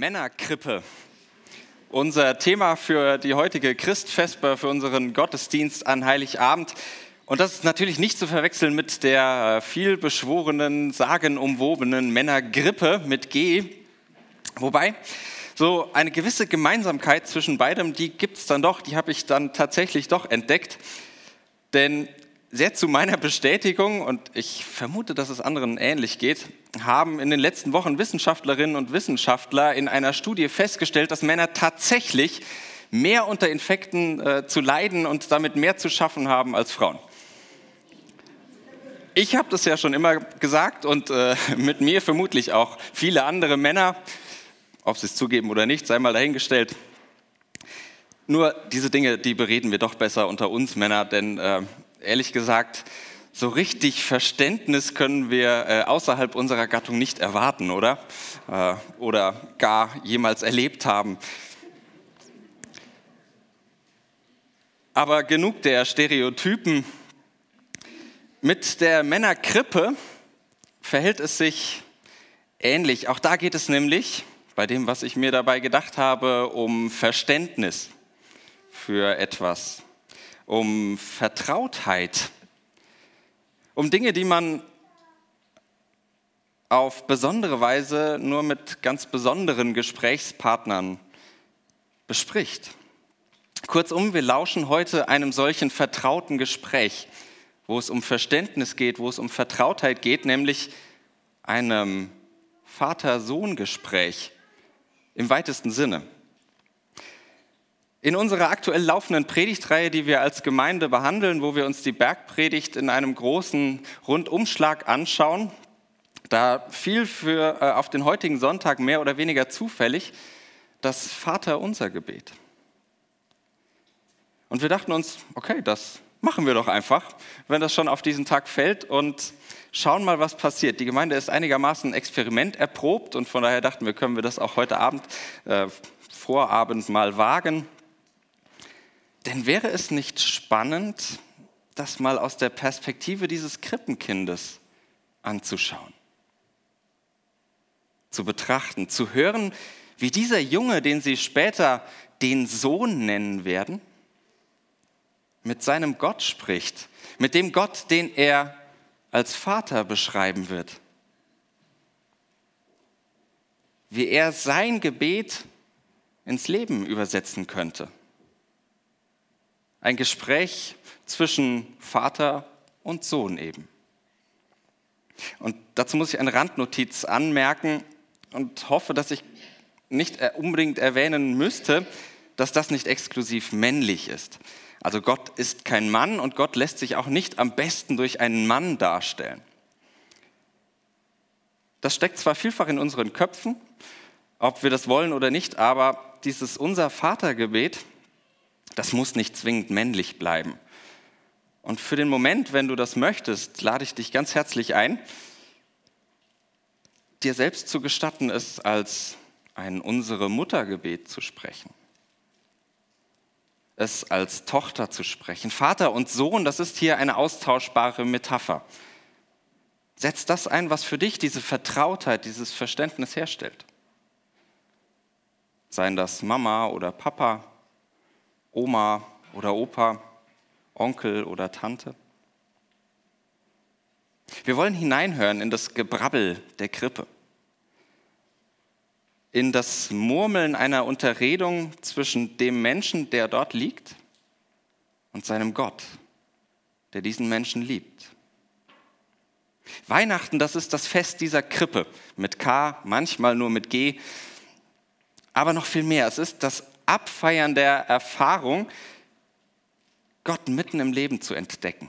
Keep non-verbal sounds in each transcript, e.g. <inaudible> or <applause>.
Männerkrippe. Unser Thema für die heutige Christfesper, für unseren Gottesdienst an Heiligabend. Und das ist natürlich nicht zu verwechseln mit der äh, vielbeschworenen, sagenumwobenen Männergrippe mit G. Wobei, so eine gewisse Gemeinsamkeit zwischen beidem, die gibt es dann doch, die habe ich dann tatsächlich doch entdeckt. Denn sehr zu meiner Bestätigung, und ich vermute, dass es anderen ähnlich geht, haben in den letzten Wochen Wissenschaftlerinnen und Wissenschaftler in einer Studie festgestellt, dass Männer tatsächlich mehr unter Infekten äh, zu leiden und damit mehr zu schaffen haben als Frauen. Ich habe das ja schon immer gesagt und äh, <laughs> mit mir vermutlich auch viele andere Männer, ob sie es zugeben oder nicht, sei mal dahingestellt. Nur diese Dinge, die bereden wir doch besser unter uns Männer, denn äh, ehrlich gesagt, so richtig Verständnis können wir äh, außerhalb unserer Gattung nicht erwarten, oder? Äh, oder gar jemals erlebt haben. Aber genug der Stereotypen. Mit der Männerkrippe verhält es sich ähnlich. Auch da geht es nämlich, bei dem, was ich mir dabei gedacht habe, um Verständnis für etwas um Vertrautheit, um Dinge, die man auf besondere Weise nur mit ganz besonderen Gesprächspartnern bespricht. Kurzum, wir lauschen heute einem solchen vertrauten Gespräch, wo es um Verständnis geht, wo es um Vertrautheit geht, nämlich einem Vater-Sohn-Gespräch im weitesten Sinne. In unserer aktuell laufenden Predigtreihe, die wir als Gemeinde behandeln, wo wir uns die Bergpredigt in einem großen Rundumschlag anschauen, da fiel für, äh, auf den heutigen Sonntag mehr oder weniger zufällig das Vaterunser Gebet. Und wir dachten uns, okay, das machen wir doch einfach, wenn das schon auf diesen Tag fällt und schauen mal, was passiert. Die Gemeinde ist einigermaßen Experiment erprobt und von daher dachten wir, können wir das auch heute Abend, äh, Vorabend mal wagen. Denn wäre es nicht spannend, das mal aus der Perspektive dieses Krippenkindes anzuschauen, zu betrachten, zu hören, wie dieser Junge, den sie später den Sohn nennen werden, mit seinem Gott spricht, mit dem Gott, den er als Vater beschreiben wird. Wie er sein Gebet ins Leben übersetzen könnte. Ein Gespräch zwischen Vater und Sohn eben. Und dazu muss ich eine Randnotiz anmerken und hoffe, dass ich nicht unbedingt erwähnen müsste, dass das nicht exklusiv männlich ist. Also Gott ist kein Mann und Gott lässt sich auch nicht am besten durch einen Mann darstellen. Das steckt zwar vielfach in unseren Köpfen, ob wir das wollen oder nicht, aber dieses Unser Vatergebet das muss nicht zwingend männlich bleiben. Und für den Moment, wenn du das möchtest, lade ich dich ganz herzlich ein, dir selbst zu gestatten, es als ein Unsere Muttergebet zu sprechen. Es als Tochter zu sprechen. Vater und Sohn, das ist hier eine austauschbare Metapher. Setz das ein, was für dich diese Vertrautheit, dieses Verständnis herstellt. Seien das Mama oder Papa, Oma oder Opa, Onkel oder Tante. Wir wollen hineinhören in das Gebrabbel der Krippe, in das Murmeln einer Unterredung zwischen dem Menschen, der dort liegt, und seinem Gott, der diesen Menschen liebt. Weihnachten, das ist das Fest dieser Krippe mit K, manchmal nur mit G, aber noch viel mehr. Es ist das Abfeiern der Erfahrung, Gott mitten im Leben zu entdecken.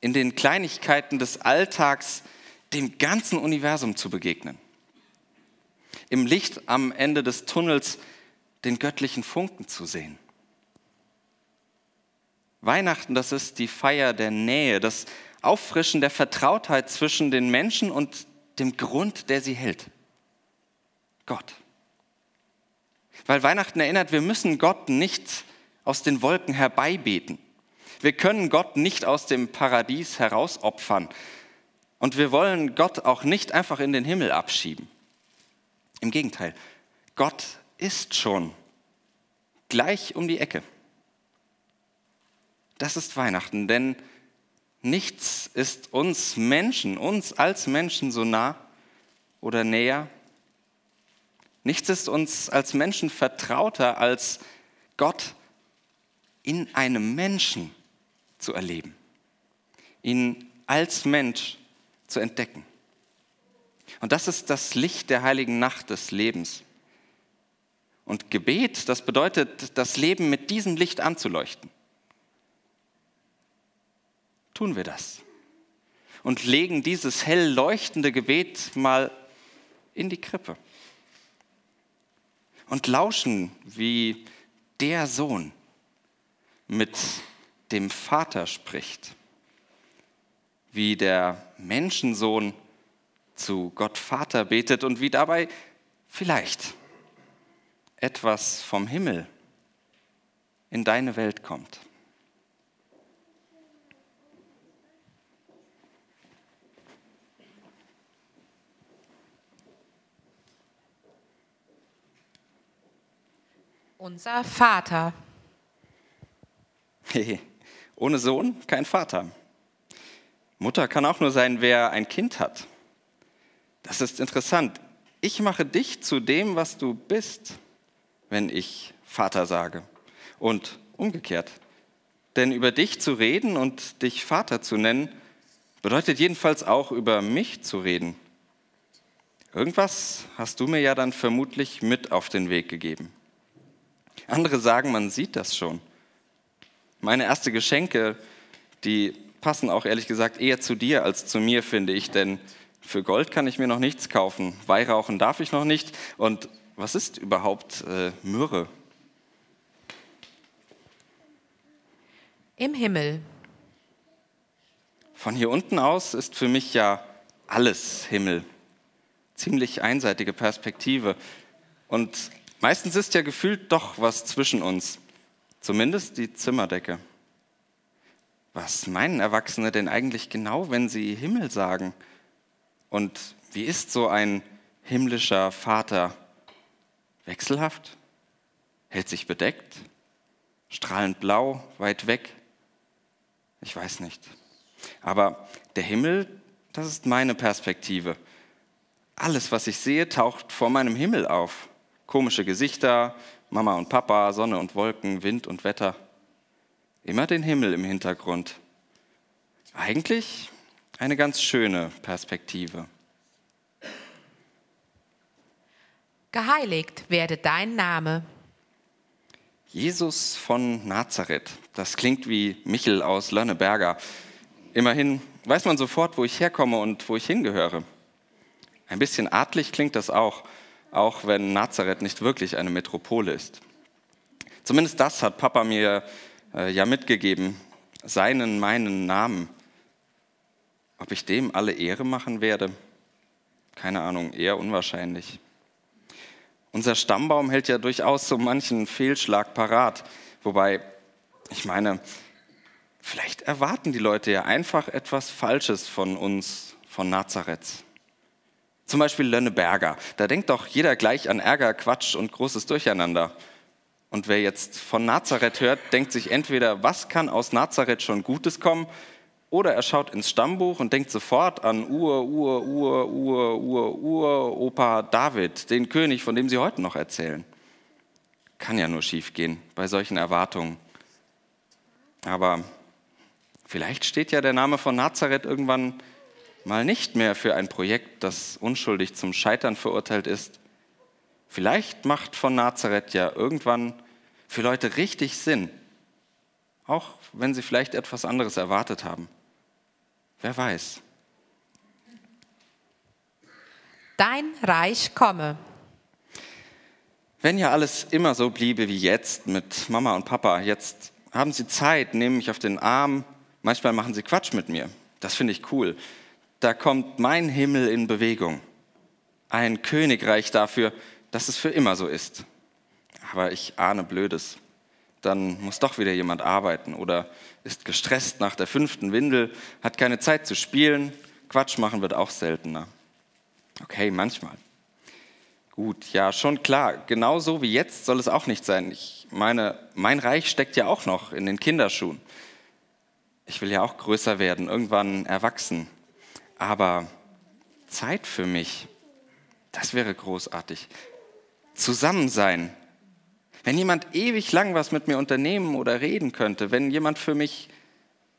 In den Kleinigkeiten des Alltags dem ganzen Universum zu begegnen. Im Licht am Ende des Tunnels den göttlichen Funken zu sehen. Weihnachten, das ist die Feier der Nähe, das Auffrischen der Vertrautheit zwischen den Menschen und dem Grund, der sie hält. Gott. Weil Weihnachten erinnert, wir müssen Gott nicht aus den Wolken herbeibeten. Wir können Gott nicht aus dem Paradies herausopfern. Und wir wollen Gott auch nicht einfach in den Himmel abschieben. Im Gegenteil, Gott ist schon gleich um die Ecke. Das ist Weihnachten, denn nichts ist uns Menschen, uns als Menschen so nah oder näher. Nichts ist uns als Menschen vertrauter, als Gott in einem Menschen zu erleben, ihn als Mensch zu entdecken. Und das ist das Licht der heiligen Nacht des Lebens. Und Gebet, das bedeutet, das Leben mit diesem Licht anzuleuchten. Tun wir das und legen dieses hell leuchtende Gebet mal in die Krippe und lauschen, wie der Sohn mit dem Vater spricht, wie der Menschensohn zu Gott Vater betet und wie dabei vielleicht etwas vom Himmel in deine Welt kommt. Unser Vater. <laughs> Hey, ohne Sohn kein Vater. Mutter kann auch nur sein, wer ein Kind hat. Das ist interessant. Ich mache dich zu dem, was du bist, wenn ich Vater sage. Und umgekehrt. Denn über dich zu reden und dich Vater zu nennen, bedeutet jedenfalls auch über mich zu reden. Irgendwas hast du mir ja dann vermutlich mit auf den Weg gegeben. Andere sagen, man sieht das schon. Meine erste Geschenke, die passen auch ehrlich gesagt eher zu dir als zu mir, finde ich, denn für Gold kann ich mir noch nichts kaufen, Weihrauchen darf ich noch nicht. Und was ist überhaupt äh, Myrrhe? Im Himmel. Von hier unten aus ist für mich ja alles Himmel. Ziemlich einseitige Perspektive. Und meistens ist ja gefühlt doch was zwischen uns. Zumindest die Zimmerdecke. Was meinen Erwachsene denn eigentlich genau, wenn sie Himmel sagen? Und wie ist so ein himmlischer Vater? Wechselhaft? Hält sich bedeckt? Strahlend blau, weit weg? Ich weiß nicht. Aber der Himmel, das ist meine Perspektive. Alles, was ich sehe, taucht vor meinem Himmel auf. Komische Gesichter, Mama und Papa, Sonne und Wolken, Wind und Wetter. Immer den Himmel im Hintergrund. Eigentlich eine ganz schöne Perspektive. Geheiligt werde dein Name. Jesus von Nazareth. Das klingt wie Michel aus Lönneberger. Immerhin weiß man sofort, wo ich herkomme und wo ich hingehöre. Ein bisschen adlig klingt das auch auch wenn Nazareth nicht wirklich eine Metropole ist. Zumindest das hat Papa mir äh, ja mitgegeben, seinen, meinen Namen. Ob ich dem alle Ehre machen werde? Keine Ahnung, eher unwahrscheinlich. Unser Stammbaum hält ja durchaus so manchen Fehlschlag parat. Wobei, ich meine, vielleicht erwarten die Leute ja einfach etwas Falsches von uns, von Nazareth. Zum Beispiel Lönneberger. Da denkt doch jeder gleich an Ärger, Quatsch und großes Durcheinander. Und wer jetzt von Nazareth hört, denkt sich entweder, was kann aus Nazareth schon Gutes kommen? Oder er schaut ins Stammbuch und denkt sofort an Ur, Ur, Ur, Ur, Ur, Ur, Opa David, den König, von dem sie heute noch erzählen. Kann ja nur schiefgehen bei solchen Erwartungen. Aber vielleicht steht ja der Name von Nazareth irgendwann mal nicht mehr für ein Projekt, das unschuldig zum Scheitern verurteilt ist. Vielleicht macht von Nazareth ja irgendwann für Leute richtig Sinn, auch wenn sie vielleicht etwas anderes erwartet haben. Wer weiß. Dein Reich komme. Wenn ja alles immer so bliebe wie jetzt mit Mama und Papa, jetzt haben sie Zeit, nehmen mich auf den Arm, manchmal machen sie Quatsch mit mir. Das finde ich cool da kommt mein Himmel in Bewegung. Ein Königreich dafür, dass es für immer so ist. Aber ich ahne Blödes. Dann muss doch wieder jemand arbeiten oder ist gestresst nach der fünften Windel, hat keine Zeit zu spielen. Quatsch machen wird auch seltener. Okay, manchmal. Gut, ja, schon klar. Genauso wie jetzt soll es auch nicht sein. Ich meine, mein Reich steckt ja auch noch in den Kinderschuhen. Ich will ja auch größer werden, irgendwann erwachsen. Aber Zeit für mich, das wäre großartig. Zusammen sein. Wenn jemand ewig lang was mit mir unternehmen oder reden könnte, wenn jemand für mich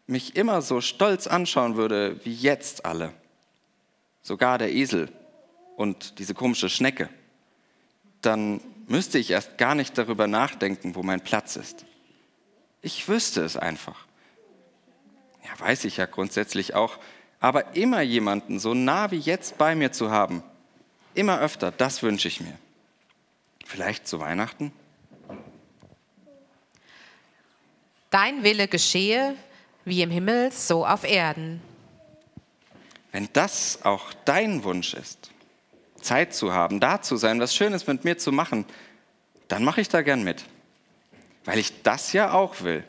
mich immer so stolz anschauen würde wie jetzt alle. Sogar der Esel und diese komische Schnecke dann müsste ich erst gar nicht darüber nachdenken, wo mein Platz ist. Ich wüsste es einfach. Ja, weiß ich ja grundsätzlich auch. Aber immer jemanden so nah wie jetzt bei mir zu haben, immer öfter, das wünsche ich mir. Vielleicht zu Weihnachten? Dein Wille geschehe, wie im Himmel, so auf Erden. Wenn das auch dein Wunsch ist, Zeit zu haben, da zu sein, was Schönes mit mir zu machen, dann mache ich da gern mit. Weil ich das ja auch will.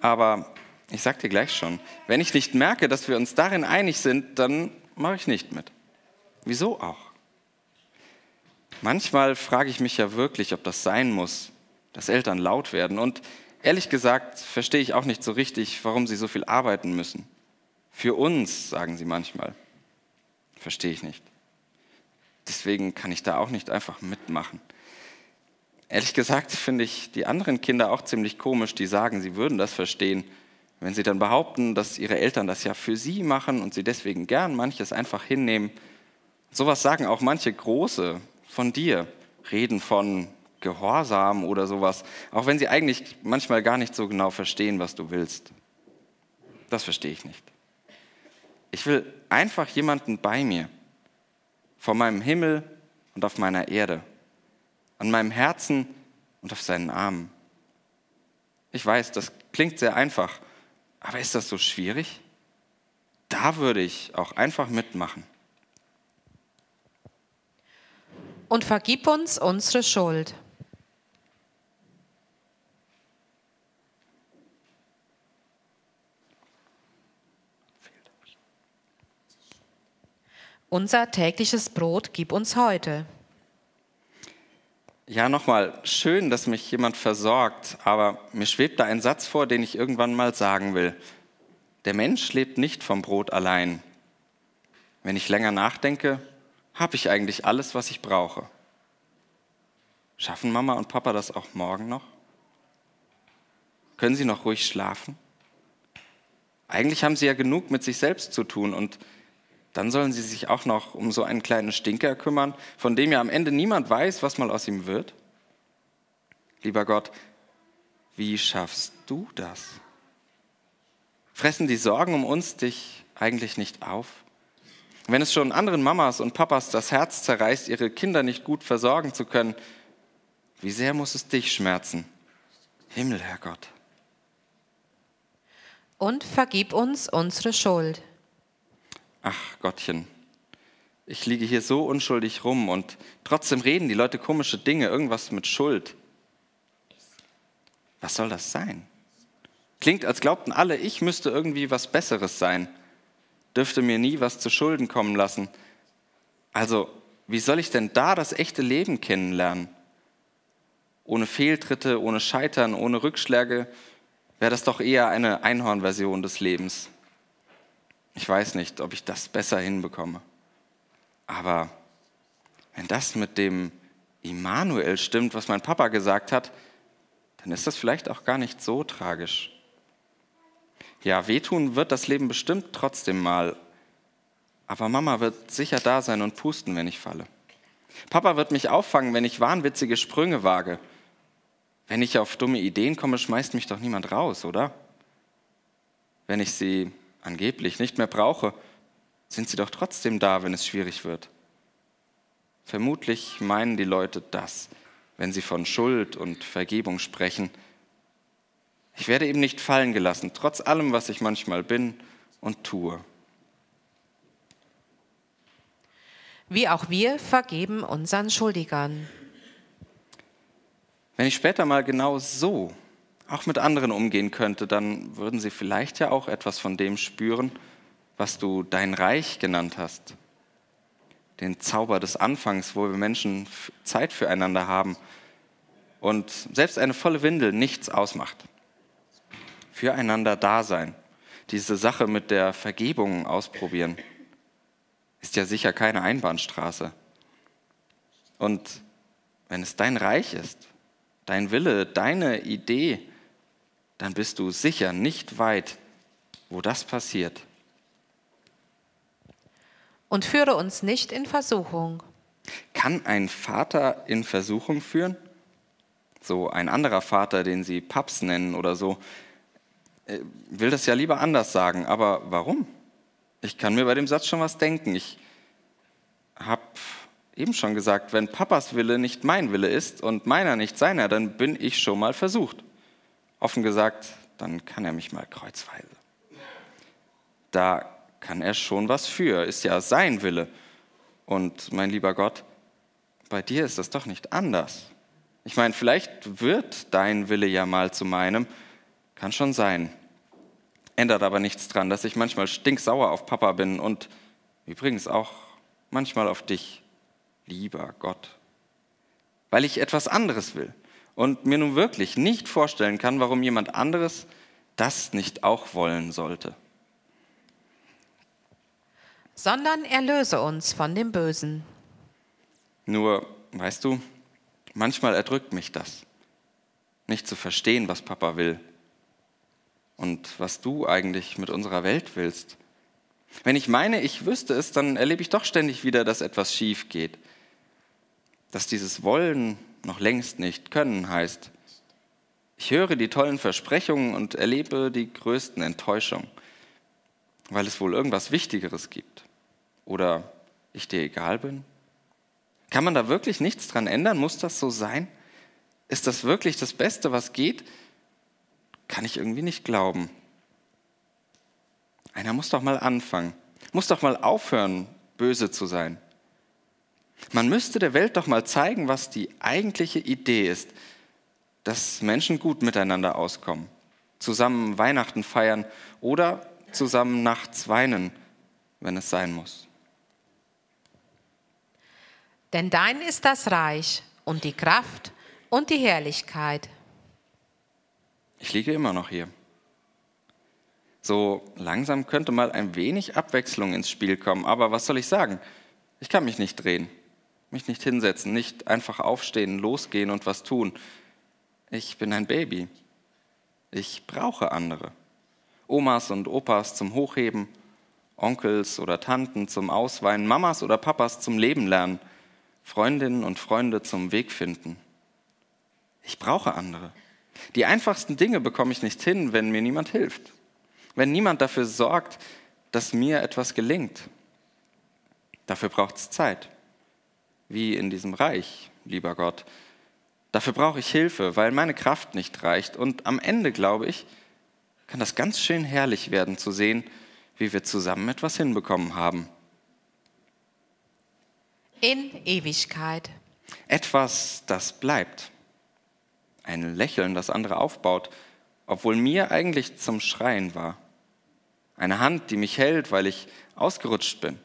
Aber ich sage dir gleich schon, wenn ich nicht merke, dass wir uns darin einig sind, dann mache ich nicht mit. Wieso auch? Manchmal frage ich mich ja wirklich, ob das sein muss, dass Eltern laut werden. Und ehrlich gesagt verstehe ich auch nicht so richtig, warum sie so viel arbeiten müssen. Für uns, sagen sie manchmal. Verstehe ich nicht. Deswegen kann ich da auch nicht einfach mitmachen. Ehrlich gesagt finde ich die anderen Kinder auch ziemlich komisch, die sagen, sie würden das verstehen, wenn sie dann behaupten, dass ihre Eltern das ja für sie machen und sie deswegen gern manches einfach hinnehmen. Sowas sagen auch manche Große von dir, reden von Gehorsam oder sowas, auch wenn sie eigentlich manchmal gar nicht so genau verstehen, was du willst. Das verstehe ich nicht. Ich will einfach jemanden bei mir, vor meinem Himmel und auf meiner Erde, an meinem Herzen und auf seinen Armen. Ich weiß, das klingt sehr einfach, aber ist das so schwierig? Da würde ich auch einfach mitmachen. Und vergib uns unsere Schuld. Unser tägliches Brot gib uns heute. Ja, nochmal, schön, dass mich jemand versorgt, aber mir schwebt da ein Satz vor, den ich irgendwann mal sagen will. Der Mensch lebt nicht vom Brot allein. Wenn ich länger nachdenke, habe ich eigentlich alles, was ich brauche. Schaffen Mama und Papa das auch morgen noch? Können sie noch ruhig schlafen? Eigentlich haben sie ja genug mit sich selbst zu tun und dann sollen sie sich auch noch um so einen kleinen Stinker kümmern, von dem ja am Ende niemand weiß, was mal aus ihm wird? Lieber Gott, wie schaffst du das? Fressen die Sorgen um uns dich eigentlich nicht auf? Wenn es schon anderen Mamas und Papas das Herz zerreißt, ihre Kinder nicht gut versorgen zu können, wie sehr muss es dich schmerzen? Himmel, Herr Gott. Und vergib uns unsere Schuld ach Gottchen, ich liege hier so unschuldig rum und trotzdem reden die Leute komische Dinge, irgendwas mit Schuld. Was soll das sein? Klingt, als glaubten alle, ich müsste irgendwie was Besseres sein, dürfte mir nie was zu Schulden kommen lassen. Also, wie soll ich denn da das echte Leben kennenlernen? Ohne Fehltritte, ohne Scheitern, ohne Rückschläge wäre das doch eher eine Einhornversion des Lebens. Ich weiß nicht, ob ich das besser hinbekomme. Aber wenn das mit dem Immanuel stimmt, was mein Papa gesagt hat, dann ist das vielleicht auch gar nicht so tragisch. Ja, wehtun wird das Leben bestimmt trotzdem mal. Aber Mama wird sicher da sein und pusten, wenn ich falle. Papa wird mich auffangen, wenn ich wahnwitzige Sprünge wage. Wenn ich auf dumme Ideen komme, schmeißt mich doch niemand raus, oder? Wenn ich sie angeblich nicht mehr brauche, sind sie doch trotzdem da, wenn es schwierig wird. Vermutlich meinen die Leute das, wenn sie von Schuld und Vergebung sprechen. Ich werde eben nicht fallen gelassen, trotz allem, was ich manchmal bin und tue. Wie auch wir vergeben unseren Schuldigern. Wenn ich später mal genau so auch mit anderen umgehen könnte, dann würden sie vielleicht ja auch etwas von dem spüren, was du dein Reich genannt hast. den Zauber des Anfangs, wo wir Menschen Zeit füreinander haben und selbst eine volle Windel nichts ausmacht. Füreinander da sein, diese Sache mit der Vergebung ausprobieren, ist ja sicher keine Einbahnstraße. Und wenn es dein Reich ist, dein Wille, deine Idee, dann bist du sicher nicht weit, wo das passiert. Und führe uns nicht in Versuchung. Kann ein Vater in Versuchung führen? So ein anderer Vater, den sie Paps nennen oder so, äh, will das ja lieber anders sagen. Aber warum? Ich kann mir bei dem Satz schon was denken. Ich habe eben schon gesagt, wenn Papas Wille nicht mein Wille ist und meiner nicht seiner, dann bin ich schon mal versucht. Offen gesagt, dann kann er mich mal kreuzweise. Da kann er schon was für, ist ja sein Wille. Und mein lieber Gott, bei dir ist das doch nicht anders. Ich meine, vielleicht wird dein Wille ja mal zu meinem, kann schon sein. Ändert aber nichts dran, dass ich manchmal stinksauer auf Papa bin und übrigens auch manchmal auf dich, lieber Gott. Weil ich etwas anderes will und mir nun wirklich nicht vorstellen kann, warum jemand anderes das nicht auch wollen sollte sondern erlöse uns von dem Bösen. Nur, weißt du, manchmal erdrückt mich das, nicht zu verstehen, was Papa will und was du eigentlich mit unserer Welt willst. Wenn ich meine, ich wüsste es, dann erlebe ich doch ständig wieder, dass etwas schief geht. Dass dieses Wollen noch längst nicht können heißt. Ich höre die tollen Versprechungen und erlebe die größten Enttäuschungen, weil es wohl irgendwas Wichtigeres gibt oder ich dir egal bin? Kann man da wirklich nichts dran ändern? Muss das so sein? Ist das wirklich das Beste, was geht? Kann ich irgendwie nicht glauben. Einer muss doch mal anfangen, muss doch mal aufhören, böse zu sein. Man müsste der Welt doch mal zeigen, was die eigentliche Idee ist, dass Menschen gut miteinander auskommen, zusammen Weihnachten feiern oder zusammen nachts weinen, wenn es sein muss. Denn dein ist das Reich und die Kraft und die Herrlichkeit. Ich liege immer noch hier. So langsam könnte mal ein wenig Abwechslung ins Spiel kommen, aber was soll ich sagen? Ich kann mich nicht drehen, mich nicht hinsetzen, nicht einfach aufstehen, losgehen und was tun. Ich bin ein Baby. Ich brauche andere. Omas und Opas zum Hochheben, Onkels oder Tanten zum Ausweinen, Mamas oder Papas zum Leben lernen. Freundinnen und Freunde zum Weg finden. Ich brauche andere. Die einfachsten Dinge bekomme ich nicht hin, wenn mir niemand hilft. Wenn niemand dafür sorgt, dass mir etwas gelingt. Dafür braucht es Zeit. Wie in diesem Reich, lieber Gott. Dafür brauche ich Hilfe, weil meine Kraft nicht reicht. Und am Ende, glaube ich, kann das ganz schön herrlich werden zu sehen, wie wir zusammen etwas hinbekommen haben in Ewigkeit. Etwas, das bleibt. Ein Lächeln, das andere aufbaut, obwohl mir eigentlich zum Schreien war. Eine Hand, die mich hält, weil ich ausgerutscht bin.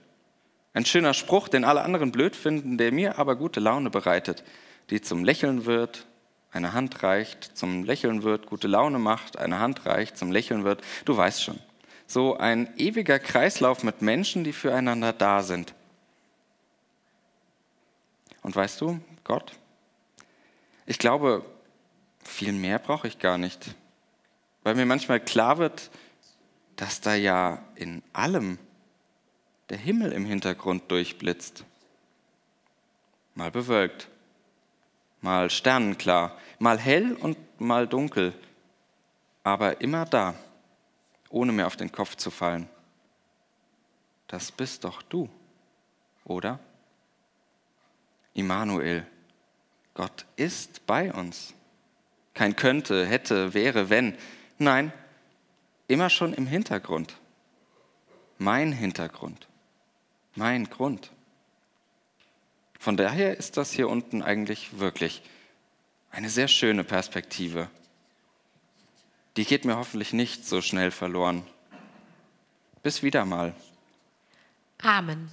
Ein schöner Spruch, den alle anderen blöd finden, der mir aber gute Laune bereitet, die zum Lächeln wird, eine Hand reicht, zum Lächeln wird, gute Laune macht, eine Hand reicht, zum Lächeln wird. Du weißt schon. So ein ewiger Kreislauf mit Menschen, die füreinander da sind. Und weißt du, Gott, ich glaube, viel mehr brauche ich gar nicht, weil mir manchmal klar wird, dass da ja in allem der Himmel im Hintergrund durchblitzt. Mal bewölkt, mal sternenklar, mal hell und mal dunkel, aber immer da, ohne mir auf den Kopf zu fallen. Das bist doch du, oder? Immanuel. Gott ist bei uns. Kein könnte, hätte, wäre, wenn. Nein, immer schon im Hintergrund. Mein Hintergrund. Mein Grund. Von daher ist das hier unten eigentlich wirklich eine sehr schöne Perspektive. Die geht mir hoffentlich nicht so schnell verloren. Bis wieder mal. Amen.